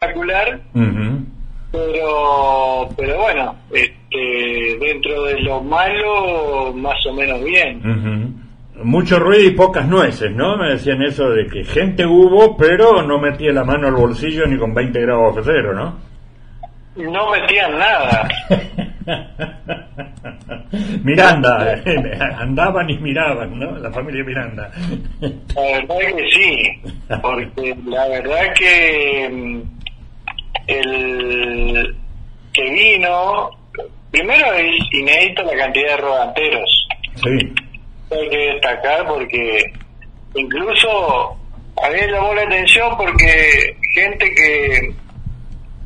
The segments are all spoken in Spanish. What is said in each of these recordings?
espectacular, pero pero bueno, este, dentro de lo malo, más o menos bien. Mucho ruido y pocas nueces, ¿no? Me decían eso de que gente hubo, pero no metía la mano al bolsillo ni con 20 grados de cero, ¿no? No metían nada. Miranda, andaban y miraban, ¿no? La familia Miranda. La verdad que sí, porque la verdad que el que vino, primero es inédito la cantidad de rodanteros. Sí. Hay que destacar porque incluso a mí me llamó la atención porque gente que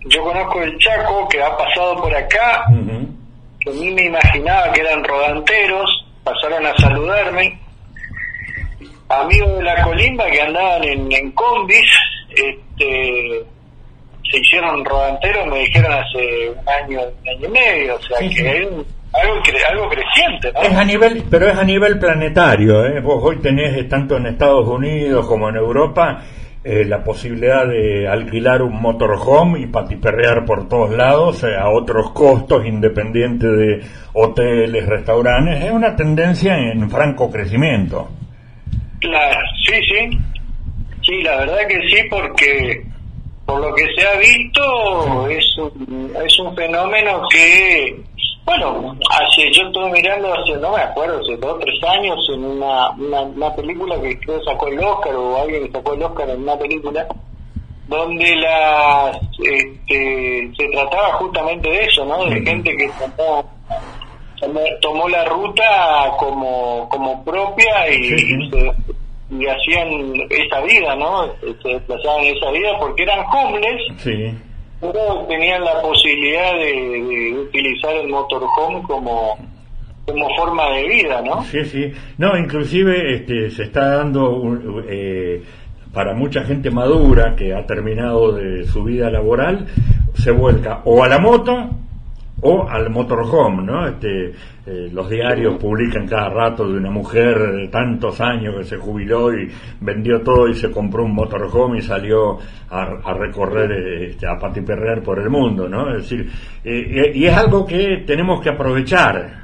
yo conozco el Chaco, que ha pasado por acá, que a mí me imaginaba que eran rodanteros, pasaron a saludarme. Amigos de la colimba que andaban en, en combis, este se hicieron rodanteros, me dijeron hace un año, un año y medio, o sea que hay algo, algo creciente. ¿no? Es a nivel, pero es a nivel planetario. ¿eh? Vos hoy tenés, eh, tanto en Estados Unidos como en Europa, eh, la posibilidad de alquilar un motorhome y patiperrear por todos lados a otros costos independientes de hoteles, restaurantes. Es una tendencia en franco crecimiento. Claro, sí, sí. Sí, la verdad que sí, porque por lo que se ha visto, es un, es un fenómeno que, bueno, hace, yo estuve mirando hace, no me acuerdo, hace dos o tres años en una, una, película que creo sacó el Oscar o alguien que sacó el Oscar en una película donde las, este, se trataba justamente de eso, ¿no? De gente que tomó, tomó, la ruta como, como propia y, se y hacían esa vida, ¿no? Se desplazaban esa vida porque eran homeless, sí. pero tenían la posibilidad de, utilizar el motorhome como como forma de vida, ¿no? Sí, sí. No, inclusive este, se está dando eh, para mucha gente madura que ha terminado de su vida laboral, se vuelca o a la moto o al motorhome, ¿no? Este, eh, los diarios publican cada rato de una mujer de tantos años que se jubiló y vendió todo y se compró un motorhome y salió a, recorrer, este, a patiperrear por el mundo, ¿no? Es decir, eh, y es algo que tenemos que aprovechar.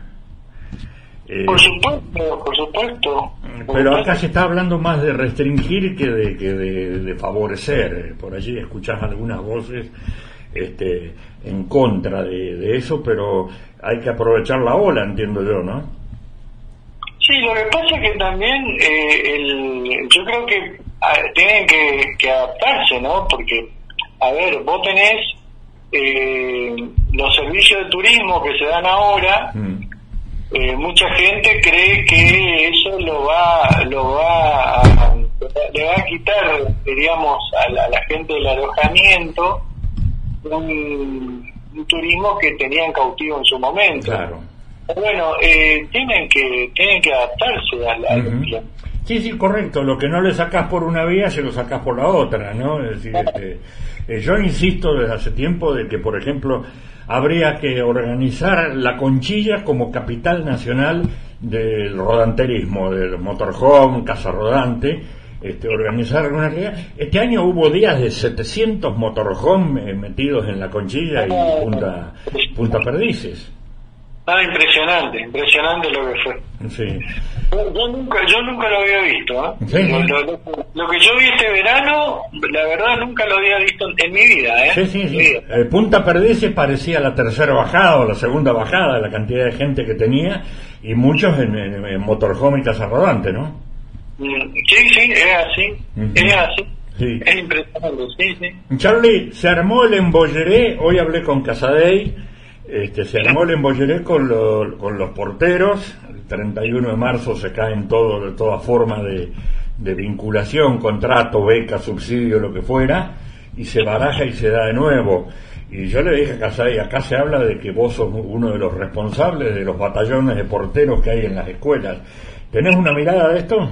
Eh, por supuesto, por supuesto. Pero acá se está hablando más de restringir que de, que de favorecer. Por allí escuchás algunas voces este, en contra de, eso, pero hay que aprovechar la ola, entiendo yo, ¿no? Sí, lo que pasa es que también eh, el, yo creo que tienen que, adaptarse, ¿no? Porque, a ver, vos tenés eh, los servicios de turismo que se dan ahora, mm. eh, mucha gente cree que eso lo va, lo va a, le va a quitar, diríamos, a la gente del alojamiento un, turismo que tenían cautivo en su momento. Claro. Bueno, eh, tienen que tienen que adaptarse a la Sí, sí, correcto. Lo que no le sacas por una vía, se lo sacas por la otra, ¿no? Es decir, este, eh, yo insisto desde hace tiempo de que, por ejemplo, habría que organizar la Conchilla como capital nacional del rodanterismo, del motorhome, casa rodante, este, organizar alguna Este año hubo días de 700 motorhome eh, metidos en la conchilla y punta, punta perdices. Ah, impresionante, impresionante lo que fue. Sí. Yo, nunca, yo nunca lo había visto. ¿eh? Lo, que yo vi este verano, la verdad nunca lo había visto en mi vida. ¿eh? Sí, sí, sí. Punta Perdices parecía la tercera bajada o la segunda bajada, la cantidad de gente que tenía, y muchos en, en motorhome y casa rodante, ¿no? Sí, sí, es así, es así. Es impresionante, sí, sí. Charlie, se armó el embolleré, hoy hablé con Casadei, este, se armó el embolleré con, con los porteros, el 31 de marzo se caen todo, de toda forma de, de vinculación, contrato, beca, subsidio, lo que fuera, y se baraja y se da de nuevo. Y yo le dije a Casay, acá se habla de que vos sos uno de los responsables de los batallones de porteros que hay en las escuelas. ¿Tenés una mirada de esto?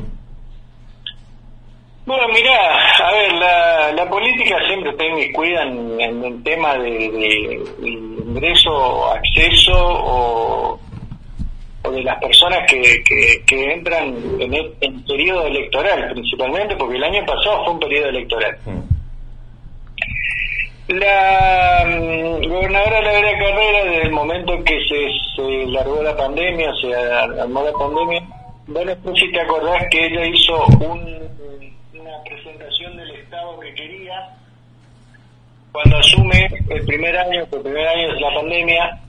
Bueno, mirá, a ver, la, la política siempre está inmiscuida en, en el tema de, de, ingreso, acceso o, o, de las personas que, que, que entran en el en periodo electoral, principalmente, porque el año pasado fue un periodo electoral. La mm, gobernadora de la Carrera, desde el momento que se, se largó la pandemia, se armó la pandemia, bueno, no sé si te acordás que ella hizo un presentación del Estado que quería cuando asume el primer año, el primer año de la pandemia,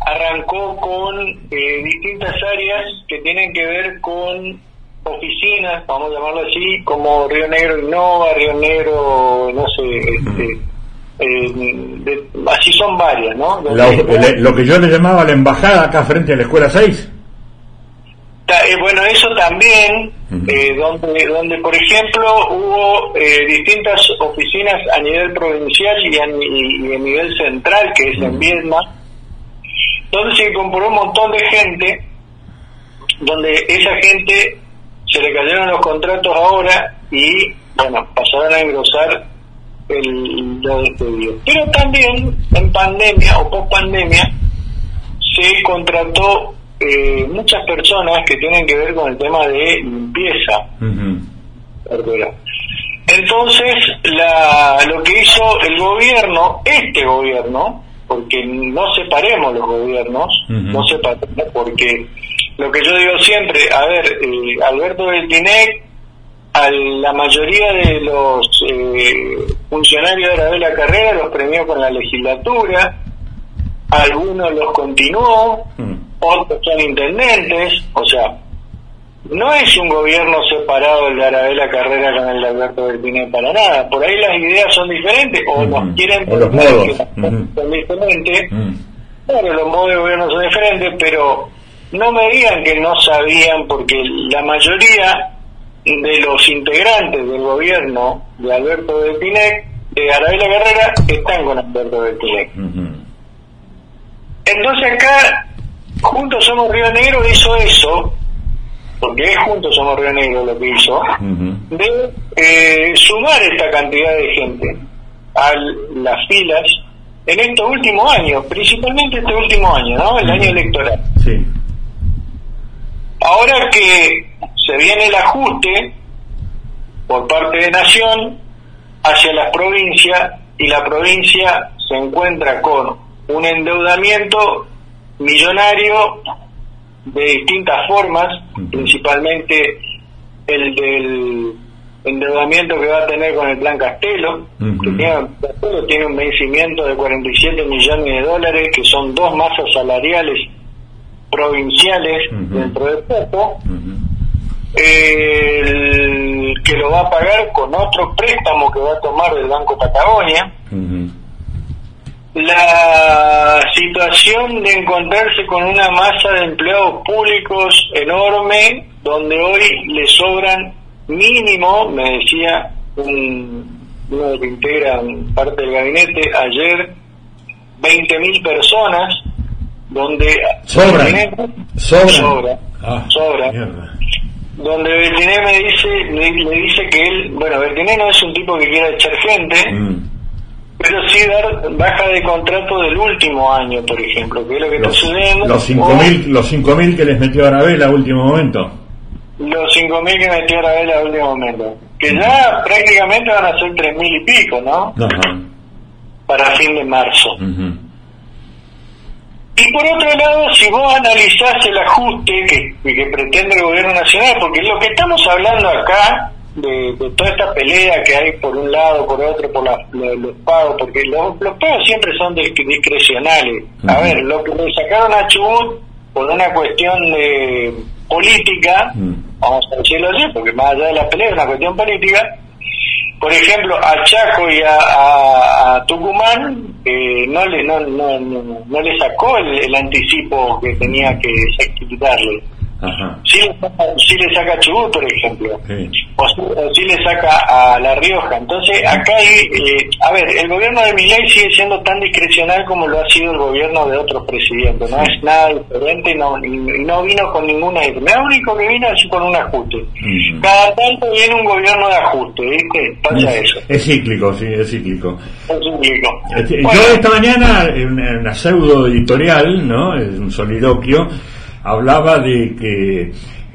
arrancó con eh, distintas áreas que tienen que ver con oficinas, vamos a llamarlo así, como Río Negro Innova, Río Negro, no sé, este, eh, así son varias, ¿no? lo que yo le llamaba la embajada acá frente a la Escuela 6. Eh, bueno, eso también, eh, donde, donde por ejemplo hubo eh, distintas oficinas a nivel provincial y a, nivel central, que es en Vietnam, donde se incorporó un montón de gente, donde esa gente se le cayeron los contratos ahora y, bueno, pasaron a engrosar el, los despedidos. Pero también en pandemia o post pandemia se contrató eh, muchas personas que tienen que ver con el tema de limpieza. Entonces, la, lo que hizo el gobierno, este gobierno, porque no separemos los gobiernos, no separemos, porque lo que yo digo siempre, a ver, eh, Alberto del Tinec, a la mayoría de los eh, funcionarios de la carrera los premió con la legislatura, algunos los continuó, otros son intendentes, o sea, no es un gobierno separado el de Arabela Carrera con el de Alberto Bertine para nada. Por ahí las ideas son diferentes o nos quieren o los modos. son diferentes. Claro, los modos de gobierno son diferentes, pero no me digan que no sabían porque la mayoría de los integrantes del gobierno de Alberto Bertine, de Arabela Carrera, están con Alberto Bertine. Entonces acá Juntos Somos Río Negro hizo eso, porque es Juntos Somos Río Negro lo que hizo, de eh, sumar esta cantidad de gente a las filas en estos últimos años, principalmente este último año, ¿no? El año electoral. Sí. Ahora que se viene el ajuste por parte de Nación hacia las provincias y la provincia se encuentra con un endeudamiento millonario de distintas formas, principalmente el del endeudamiento que va a tener con el Plan Castelo, que tiene, tiene un vencimiento de 47 millones de dólares, que son dos masas salariales provinciales dentro del poco, que lo va a pagar con otro préstamo que va a tomar del Banco Patagonia, la situación de encontrarse con una masa de empleados públicos enorme, donde hoy le sobran mínimo, me decía un, uno que integra parte del gabinete ayer, 20.000 personas, donde sobran, sobra, ah, sobra, donde Bertiné me dice, le, dice que él, bueno, Bertiné no es un tipo que quiera echar gente, mm pero sí dar baja de contrato del último año, por ejemplo, que es lo que está sucediendo. Los 5.000 los cinco mil que les metió Arabella a último momento. Los 5.000 que metió Arabella a último momento. Que ya prácticamente van a ser 3.000 y pico, ¿no? Para fin de marzo. Y por otro lado, si vos analizás el ajuste que, que pretende el gobierno nacional, porque lo que estamos hablando acá de, toda esta pelea que hay por un lado, por otro, por los pagos, porque los, pagos siempre son discrecionales. A ver, lo que le sacaron a Chubut por una cuestión de política, vamos a decirlo así, porque más allá de la pelea es una cuestión política, por ejemplo, a Chaco y a, Tucumán eh, no, le, no, no, no, le sacó el, anticipo que tenía que quitarle. Sí, sí, le saca a Chubut, por ejemplo, o, sí, le saca a La Rioja. Entonces, acá hay, eh, a ver, el gobierno de Milei sigue siendo tan discrecional como lo ha sido el gobierno de otros presidentes, no es nada diferente y no, no vino con ninguna... Lo único que vino es con un ajuste. Cada tanto viene un gobierno de ajuste, ¿viste? Pasa eso. Es cíclico, sí, es cíclico. Es cíclico. Este, yo esta mañana, en una pseudo editorial, ¿no? Es un soliloquio, hablaba de que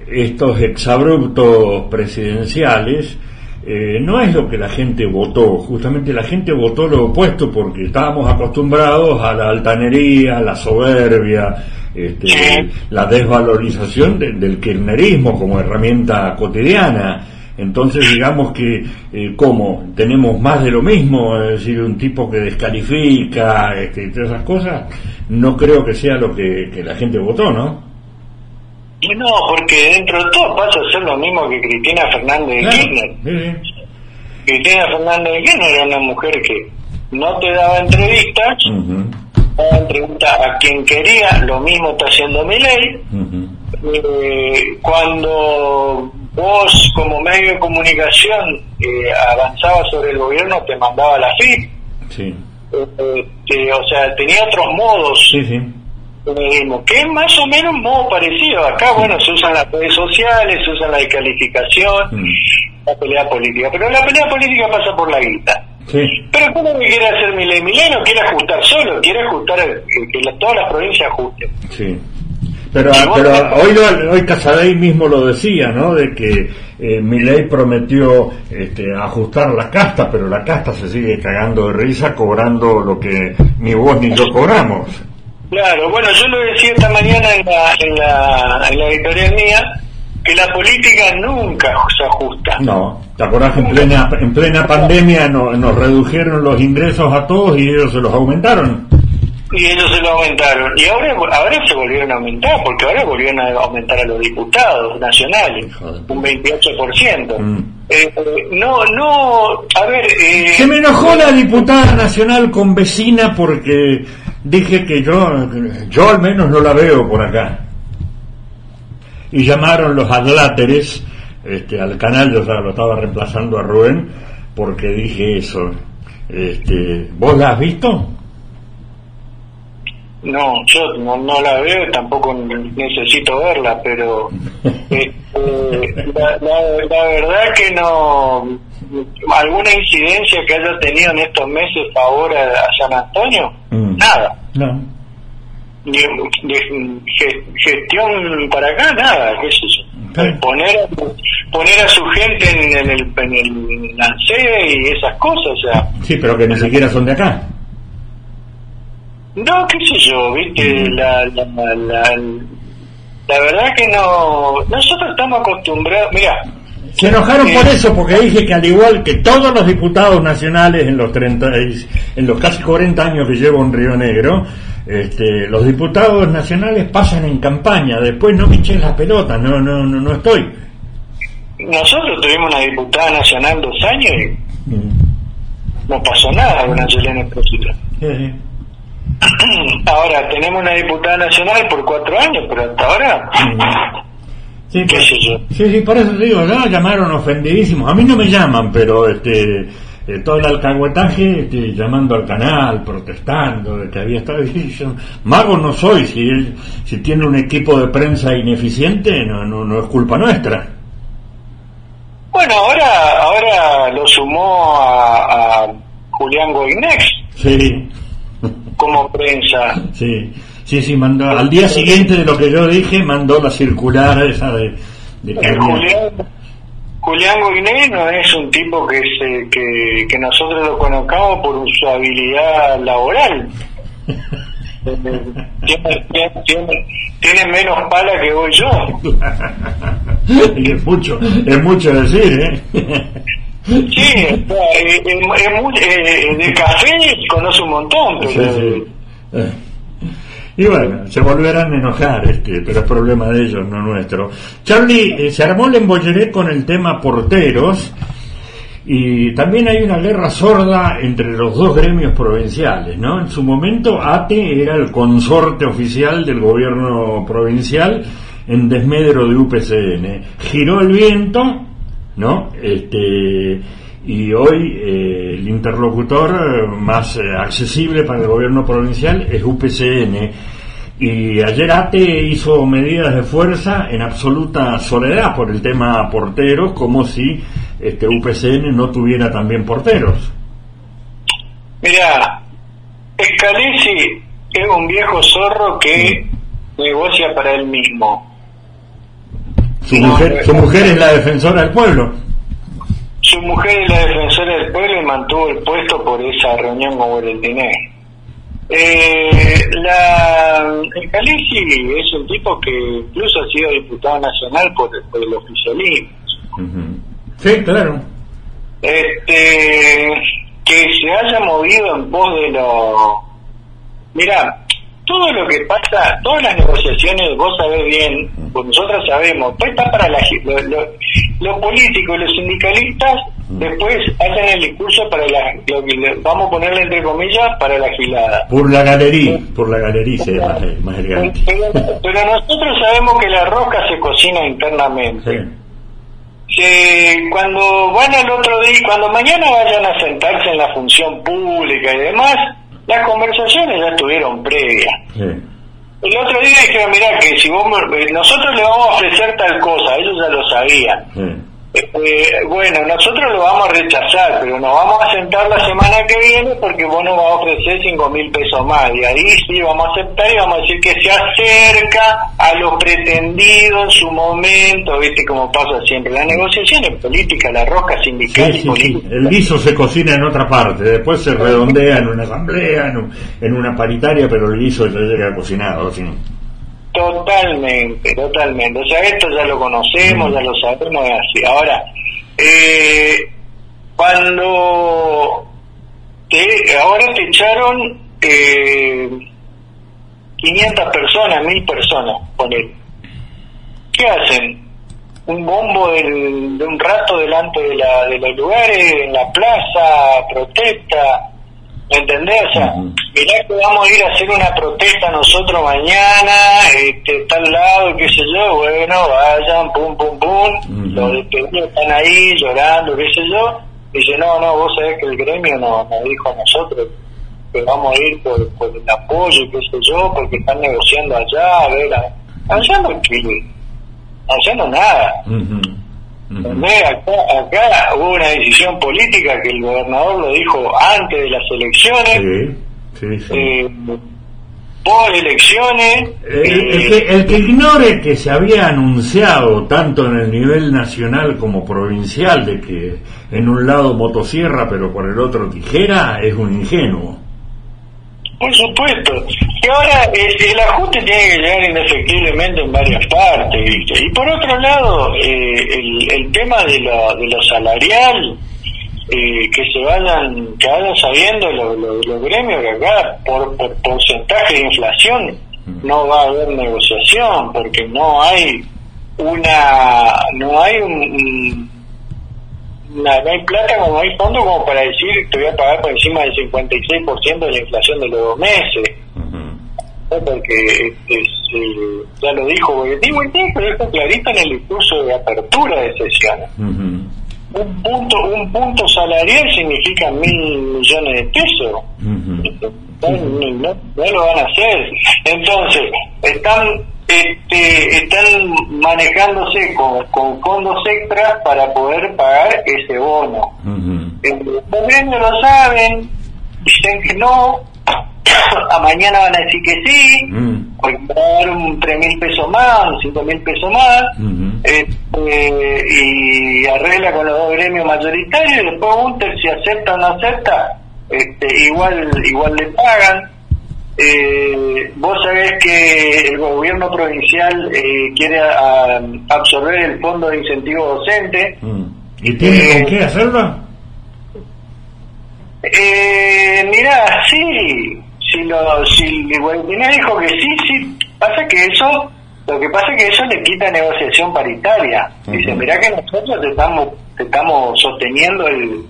estos exabruptos presidenciales eh, no es lo que la gente votó, justamente la gente votó lo opuesto porque estábamos acostumbrados a la altanería, la soberbia, este, la desvalorización del kirchnerismo como herramienta cotidiana. Entonces digamos que eh, como tenemos más de lo mismo, es decir, un tipo que descalifica este, y todas esas cosas, no creo que sea lo que, que la gente votó, ¿no? No, porque dentro de todo pasa a ser lo mismo que Cristina Fernández de Kirchner. Cristina Fernández de Kirchner era una mujer que no te daba entrevistas, daba entrevistas a quien quería, lo mismo está haciendo mi ley. Eh, cuando vos como medio de comunicación eh, avanzabas sobre el gobierno, te mandaba la FIP. Sí. Eh, o sea, tenía otros modos. Sí, sí que es más o menos un modo parecido. Acá, bueno, se usan las redes sociales, se usa la descalificación, mm. la pelea política. Pero la pelea política pasa por la guita. Pero ¿cómo que quiere hacer Milei? Milei no quiere ajustar solo, quiere ajustar que todas las provincias ajusten. Sí. Pero, pero hoy, hoy Casadei mismo lo decía, ¿no? De que eh, Milei prometió este, ajustar la casta, pero la casta se sigue cagando de risa cobrando lo que ni vos ni yo cobramos. Claro, bueno, yo lo decía esta mañana en la, en la, en la editorial mía, que la política nunca se ajusta. No, ¿te acordás que en plena, en plena pandemia nos redujeron los ingresos a todos y ellos se los aumentaron? Y ellos se los aumentaron. Y ahora, ahora se volvieron a aumentar, porque ahora volvieron a aumentar a los diputados nacionales, un 28%. Mm. Eh, no, no, a ver... Eh, se me enojó la diputada nacional con vecina porque dije que yo, yo al menos no la veo por acá. Y llamaron los adláteres este, al canal, yo lo estaba reemplazando a Rubén, porque dije eso. Este, ¿Vos la has visto? No, yo no, la veo, tampoco necesito verla, pero este, la, la, verdad que no. ¿Alguna incidencia que haya tenido en estos meses favor a, San Antonio? Mm. Nada. No. De, gestión para acá, nada, qué es eso. Poner, poner a su gente en, el, en el y esas cosas, o sea. Sí, pero que ni siquiera son de acá. No, qué sé yo, viste, la, la, la, la verdad que no, nosotros estamos acostumbrados, mira. Se enojaron por eso, porque dije que al igual que todos los diputados nacionales en los 30, en los casi 40 años que llevo en Río Negro, este, los diputados nacionales pasan en campaña, después no me echen la pelota, no, no, no, no estoy. Nosotros tuvimos una diputada nacional dos años y mm. no pasó nada con Angelina Esposito. Sí, Ahora, tenemos una diputada nacional por cuatro años, pero hasta ahora... Sí, ¿Qué sé yo? Sí, sí, por eso digo, ya llamaron ofendidísimos. A mí no me llaman, pero este eh, todo el alcahuetaje este, llamando al canal, protestando de que había estado. mago no soy, si, si tiene un equipo de prensa ineficiente, no, no, no es culpa nuestra. Bueno, ahora, ahora lo sumó a, a Julián Goinex. Sí como prensa. Sí, sí, sí, mandó, al día siguiente de lo que yo dije, mandó la circular esa de... de Julián, no es un tipo que, se, que, que nosotros lo conozcamos por su habilidad laboral. tiene, tiene, tiene, menos pala que voy yo. y es mucho, es mucho decir, ¿eh? Sí, es, de café conoce un montón, eh, Y bueno, se volverán a enojar, este, pero es problema de ellos, no nuestro. Charlie, eh, se armó el embolleret con el tema porteros y también hay una guerra sorda entre los dos gremios provinciales, ¿no? En su momento ATE era el consorte oficial del gobierno provincial en desmedro de UPCN. Giró el viento, ¿no? Este, y hoy eh, el interlocutor más eh, accesible para el gobierno provincial es UPCN. Y ayer ATE hizo medidas de fuerza en absoluta soledad por el tema porteros, como si este UPCN no tuviera también porteros. Mira, Scalesi es un viejo zorro que negocia para él mismo. Su, mujer, su mujer es la defensora del pueblo. Su mujer es la defensora del pueblo y mantuvo el puesto por esa reunión con el Eh, la Scalesi es un tipo que incluso ha sido diputado nacional por, el oficialismo. Sí, claro. Este, que se haya movido en pos de lo... Mira, todo lo que pasa, todas las negociaciones, vos sabés bien, pues nosotros sabemos, pues está para la, los políticos, los sindicalistas, después hacen el discurso para la, lo que vamos a ponerle entre comillas, para la gilada. Por la galería, por la galería se más, más elegante. Pero, nosotros sabemos que la rosca se cocina internamente. Que cuando van al otro día, cuando mañana vayan a sentarse en la función pública y demás, las conversaciones ya estuvieron previas. El otro día dijeron, mira, que si vos, eh, nosotros le vamos a ofrecer tal cosa, ellos ya lo sabían. Eh, bueno, nosotros lo vamos a rechazar, pero nos vamos a sentar la semana que viene porque vos nos vas a ofrecer cinco mil pesos más. Y ahí sí vamos a aceptar y vamos a decir que se acerca a lo pretendido en su momento, ¿viste? Como pasa siempre. La negociación es política, la rosca sindical política. El guiso se cocina en otra parte, después se redondea en una asamblea, en, en una paritaria, pero el guiso ya llega cocinado. ¿sí? Totalmente, totalmente. O sea, esto ya lo conocemos, ya lo sabemos, así. Ahora, eh, cuando te, ahora te echaron eh, 500 personas, 1000 personas, él. ¿Qué hacen? Un bombo de un rato delante de, la, de los lugares, en la plaza, protesta, ¿Me entendés? O sea, mirá que vamos a ir a hacer una protesta nosotros mañana, este, tal lado, qué sé yo, bueno, vayan, pum, pum, pum, los despedidos están ahí llorando, qué sé yo. Dice, no, no, vos sabés que el gremio nos, dijo a nosotros que vamos a ir por, por el apoyo, qué sé yo, porque están negociando allá, a ver, allá no, allá no nada. Acá, hubo una decisión política que el gobernador lo dijo antes de las elecciones. Eh, por elecciones. Eh, el, que, ignore que se había anunciado tanto en el nivel nacional como provincial de que en un lado motosierra pero por el otro tijera es un ingenuo. Por supuesto. Y ahora el ajuste tiene que llegar indefectiblemente en varias partes, ¿viste? Y por otro lado, eh, el, tema de lo, de lo salarial, eh, que se vayan, que vayan sabiendo los gremios que acá, por, por porcentaje de inflación, no va a haber negociación, porque no hay una, no hay un no, hay plata como hay fondo como para decir te voy a pagar por encima del 56% de la inflación de los dos meses. Porque este, ya lo dijo Boyetín, pero está clarito en el discurso de apertura de sesiones. Un punto un punto salarial significa mil millones de pesos. no, lo van a hacer. Entonces, están este, están manejándose con, con fondos extras para poder pagar ese bono. Los gobiernos lo saben, dicen que no, a mañana van a decir que sí, porque van a dar un 3 mil pesos más, un 5 mil pesos más, este, y arregla con los dos gremios mayoritarios, y después Gunter si acepta o no acepta, este, igual, igual le pagan. Eh, vos sabés que el gobierno provincial eh, quiere absorber el fondo de incentivo docente. Mm. ¿Y tiene con eh, qué hacerlo? Eh, mira, sí, si lo, si dijo que sí, sí, pasa que eso, lo que pasa es que eso le quita negociación paritaria. Dice, mira que nosotros te estamos, estamos sosteniendo el,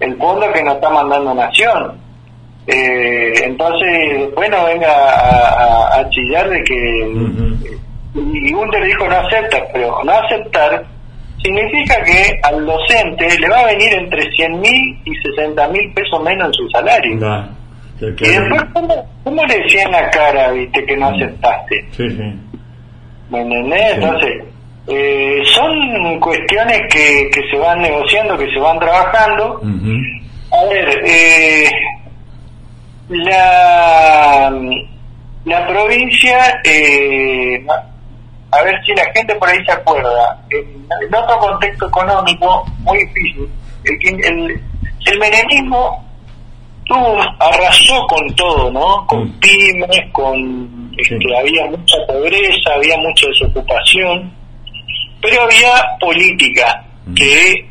el fondo que nos está mandando Nación. Eh, entonces, después no venga a, chillar de que y Gunter dijo no acepta, pero no aceptar significa que al docente le va a venir entre 100 mil y 60 mil pesos menos en su salario. y después, ¿cómo, le decían la cara, viste, que no mm. aceptaste? Sí, sí. ¿Me entendés? Entonces, eh, son cuestiones que, que se van negociando, que se van trabajando. A ver, eh, la, la provincia, eh, a ver si la gente por ahí se acuerda, en, otro contexto económico muy difícil, el, el, el menemismo tuvo, arrasó con todo, ¿no? Con mm. pymes, con este, había mucha pobreza, había mucha desocupación, pero había política, mm. que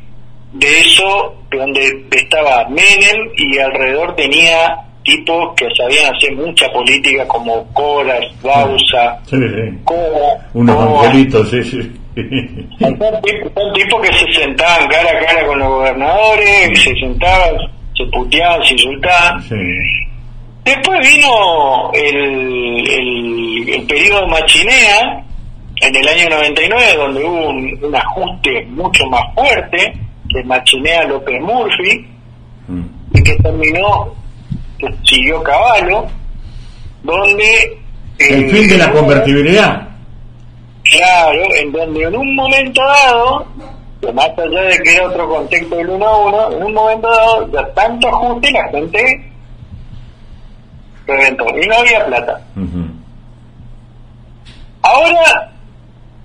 de eso, donde estaba Menem y alrededor tenía tipos que sabían hacer mucha política como Coras, Bausa, sí, unos angelitos, sí, sí. Son tipos que se sentaban cara a cara con los gobernadores, se sentaban, se puteaban, se insultaban. Después vino el, el, el periodo Machinea, en el año 99, donde hubo un, ajuste mucho más fuerte, que Machinea López Murphy, mm. y que terminó siguió Caballo, donde... El fin de la eh, convertibilidad. Claro, en donde en un momento dado, más allá de que era otro contexto del 1 a 1, en un momento dado, ya tanto ajuste la gente reventó y no había plata. Ahora,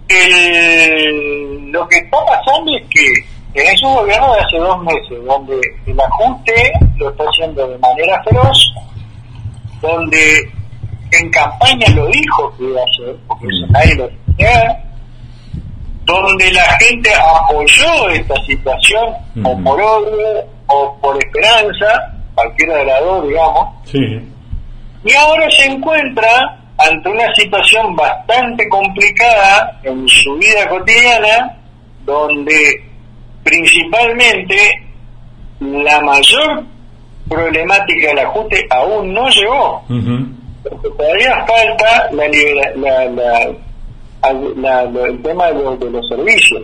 el, lo que está pasando es que en esos gobierno de hace dos meses, donde el ajuste lo está haciendo de manera feroz, donde en campaña lo dijo que iba a hacer, porque eso nadie lo tenía, donde la gente apoyó esta situación, o por odio, o por esperanza, cualquiera de las dos, digamos, y ahora se encuentra ante una situación bastante complicada en su vida cotidiana, donde principalmente la mayor problemática del ajuste aún no llegó. Porque todavía falta la, la, el tema de, los servicios.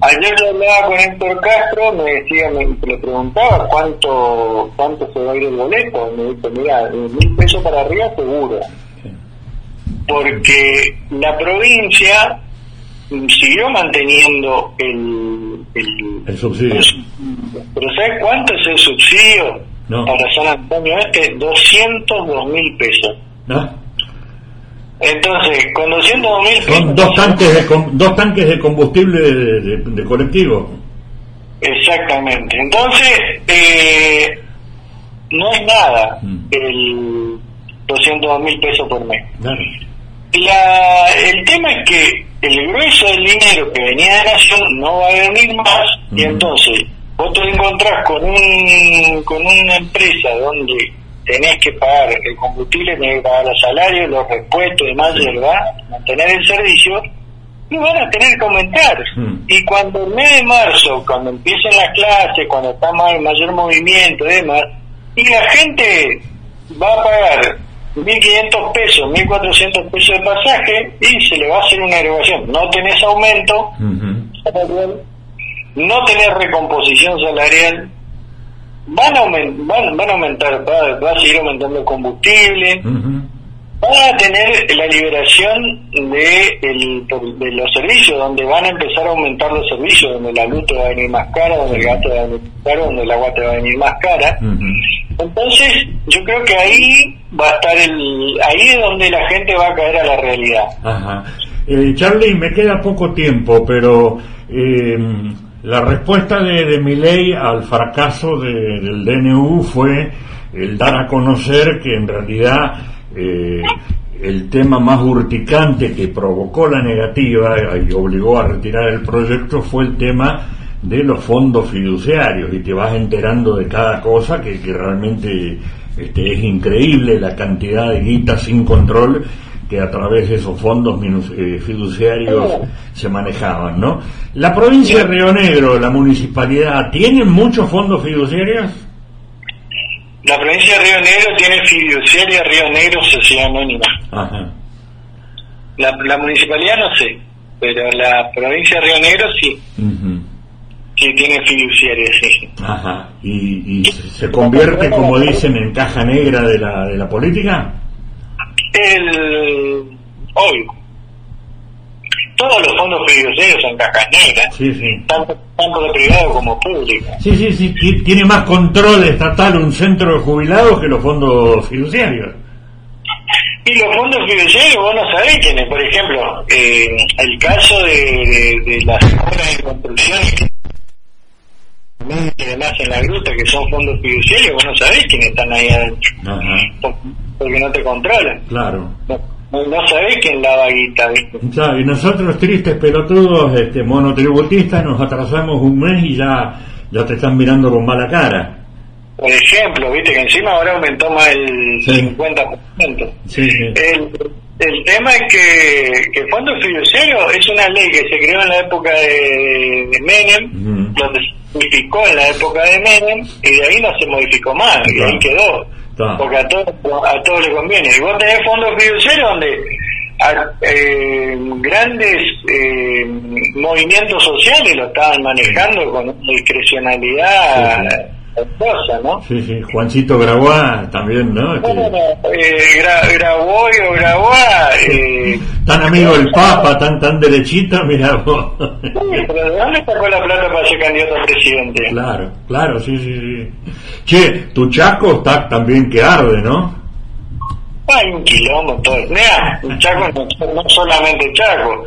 Ayer yo hablaba con Héctor Castro, me decía, me, le preguntaba cuánto cuánto se va a ir el boleto. Me dijo, mira, mil pesos para arriba seguro. Porque la provincia siguió manteniendo el, el, subsidio. Pero ¿sabes cuánto es el subsidio para San Antonio Este? 202 mil pesos. Entonces, con 202 mil pesos... Son dos tanques de, dos tanques de combustible de, colectivo. Exactamente. Entonces, eh, no es nada mm. el 202 mil pesos por mes. La, el tema es que el grueso del dinero que venía de Nación no va a venir más y entonces vos te encontrás con un con una empresa donde tenés que pagar el combustible, tenés que pagar los salarios, los repuestos y demás, ¿verdad? Mantener el servicio y van a tener que aumentar. Y cuando el mes de marzo, cuando empiecen las clases, cuando está más, mayor movimiento y demás, y la gente va a pagar 1.500 pesos, 1.400 pesos de pasaje y se le va a hacer una erogación. No tenés aumento, no tenés recomposición salarial, van a, van, van a aumentar, va, a seguir aumentando el combustible, van a tener la liberación de, el, de los servicios, donde van a empezar a aumentar los servicios, donde la luz te va a venir más cara, donde el gato va a venir más caro, donde el agua te va a venir más cara. Entonces, yo creo que ahí va a estar el, ahí es donde la gente va a caer a la realidad. Ajá. Eh, Charlie, me queda poco tiempo, pero eh, la respuesta de, de ley al fracaso del DNU fue el dar a conocer que en realidad eh, el tema más urticante que provocó la negativa y obligó a retirar el proyecto fue el tema de los fondos fiduciarios y te vas enterando de cada cosa que, realmente este, es increíble la cantidad de guita sin control que a través de esos fondos eh, fiduciarios se manejaban, ¿no? La provincia de Río Negro, la municipalidad, ¿tienen muchos fondos fiduciarios? La provincia de Río Negro tiene fiduciaria Río Negro Sociedad Anónima. La, la municipalidad no sé, pero la provincia de Río Negro sí. Que tiene fiduciarios, sí. Ajá. ¿Y, ¿Y, se convierte, como dicen, en caja negra de la, de la política? El. Hoy. Todos los fondos fiduciarios son cajas negras. Sí, sí. Tanto, tanto de privado como público. Sí, sí, sí. Tiene más control estatal un centro de jubilados que los fondos fiduciarios. Y los fondos fiduciarios, vos no sabés quiénes. Por ejemplo, eh, el caso de, de, de las obras de construcción y demás en la gruta, que son fondos fiduciarios, vos no sabés quiénes están ahí adentro. Ajá. Porque no te controlan. Claro. No, no sabés quién lava guita, ¿viste? Claro, y nosotros tristes pelotudos, este, monotributistas, nos atrasamos un mes y ya, ya te están mirando con mala cara. Por ejemplo, viste que encima ahora aumentó más el Sí. 50%. Sí, sí. El, el tema es que, que el fondo fiduciario es una ley que se creó en la época de, de Menem, donde se modificó en la época de Menem, y de ahí no se modificó más, y Claro. ahí quedó. Porque a todos a todos les conviene. Y vos tenés fondos fiduciarios donde a- eh, grandes eh, movimientos sociales lo estaban manejando con una discrecionalidad Sí, cosa, ¿no? Sí, sí. Juancito Grabois también, ¿no? Bueno, eh, Gra- o Grabois, eh, tan amigo del Papa, tan tan derechito, mira vos. sí, pero ¿de dónde sacó la plata para ser candidato a presidente? claro, claro, sí, sí, sí. Che, tu Chaco está también que arde, ¿no? Hay un quilombo todo. Mira, Chaco no, no solamente Chaco.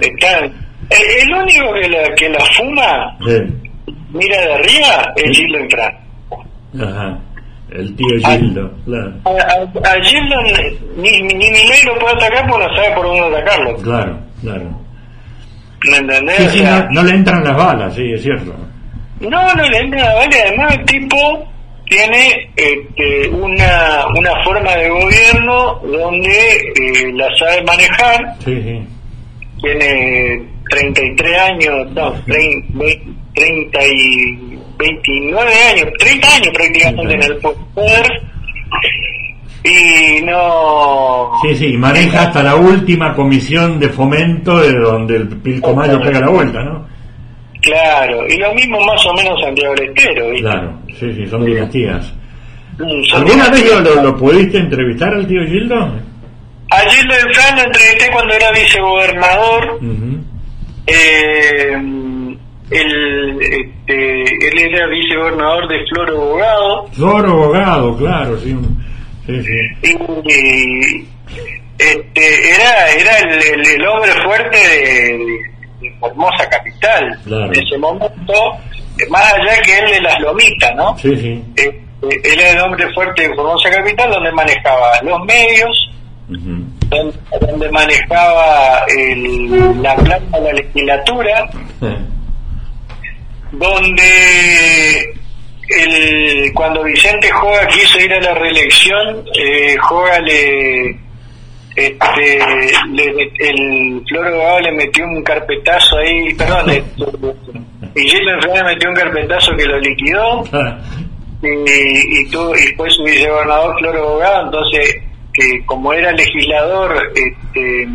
Están, el, el único que la, que la fuma, Sí. Mira de arriba, es Gildo Infran. Ajá. El tío Gildo, claro. A, a, a Gildo ni, ni, ni lo puede atacar porque no sabe por dónde atacarlo. Claro, claro. ¿Me entendés? Sí, O sí, sea, no, no le entran las balas, sí, es cierto. No, no le entra vale. Además, el tipo tiene este, una, una forma de gobierno donde eh, la sabe manejar. Sí, sí. Tiene 33 años, no, 30, 30 y 29 años, 30 años prácticamente en el poder. Y no. Sí, sí, maneja hasta la última comisión de fomento de donde el Pilco Mayo pega la vuelta, ¿no? Claro, y lo mismo más o menos Santiago del Estero, ¿viste? Claro, sí, sí, son dinastías. Mm, son ¿Alguna vez lo, pudiste entrevistar al tío Gildo? A Gildo Infran lo entrevisté cuando era vicegobernador. Eh, él, este, él era vicegobernador de Floro Bogado. Flor abogado, claro, sí. un- Sí, sí. Y, este, era, era el, el- el hombre fuerte de, de Formosa Capital. Claro. En ese momento, más allá que él de las lomitas, ¿no? Sí, sí. Eh, eh, él era el hombre fuerte de Formosa Capital, donde manejaba los medios, donde manejaba el, la planta de la legislatura, donde el, cuando Vicente Joga quiso ir a la reelección, eh, Joga le, este, le- el Flor Abogado le metió un carpetazo ahí, perdón, le- Enfrena le metió un carpetazo que lo liquidó y, y, tú, y fue su vicegobernador Flor Abogado, entonces que como era legislador, este,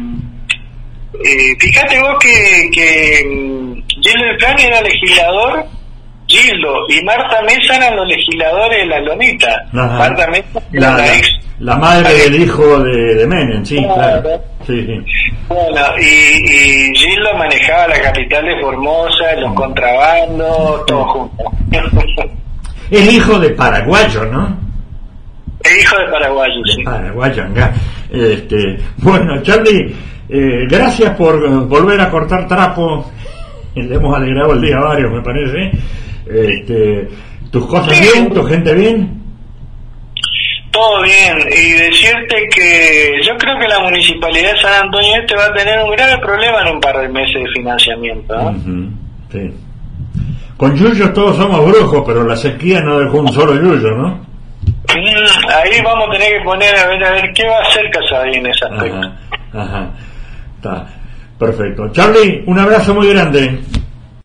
eh, fíjate vos que, que mm, Gildo Infran era legislador, Gildo y Marta Mesa eran los legisladores de la Lonita. Ajá. Marta Mesa era La, ex. la madre del hijo de, de Menem, sí, Claro. claro. Sí, sí. Bueno, y, y Gildo manejaba la capital de Formosa, los contrabandos, todo junto. Es hijo de paraguayo, ¿no? El hijo de paraguayo, sí. Paraguayo, acá. Este, bueno, Charlie, eh, gracias por eh, volver a cortar trapo. Le hemos alegrado el día a varios, me parece. Este, ¿Tus cosas bien? ¿Tu gente bien? Todo bien, y decirte que yo creo que la municipalidad de San Antonio Este va a tener un grave problema en un par de meses de financiamiento. ¿no? Ujú, sí. Con Yuyo todos somos brujos, pero la sequía no dejó un solo Yuyo, ¿no? Mm, ahí vamos a tener que poner a ver a ver qué va a hacer Casadí en ese aspecto. Ajá, ajá. Perfecto. Charlie, un abrazo muy grande.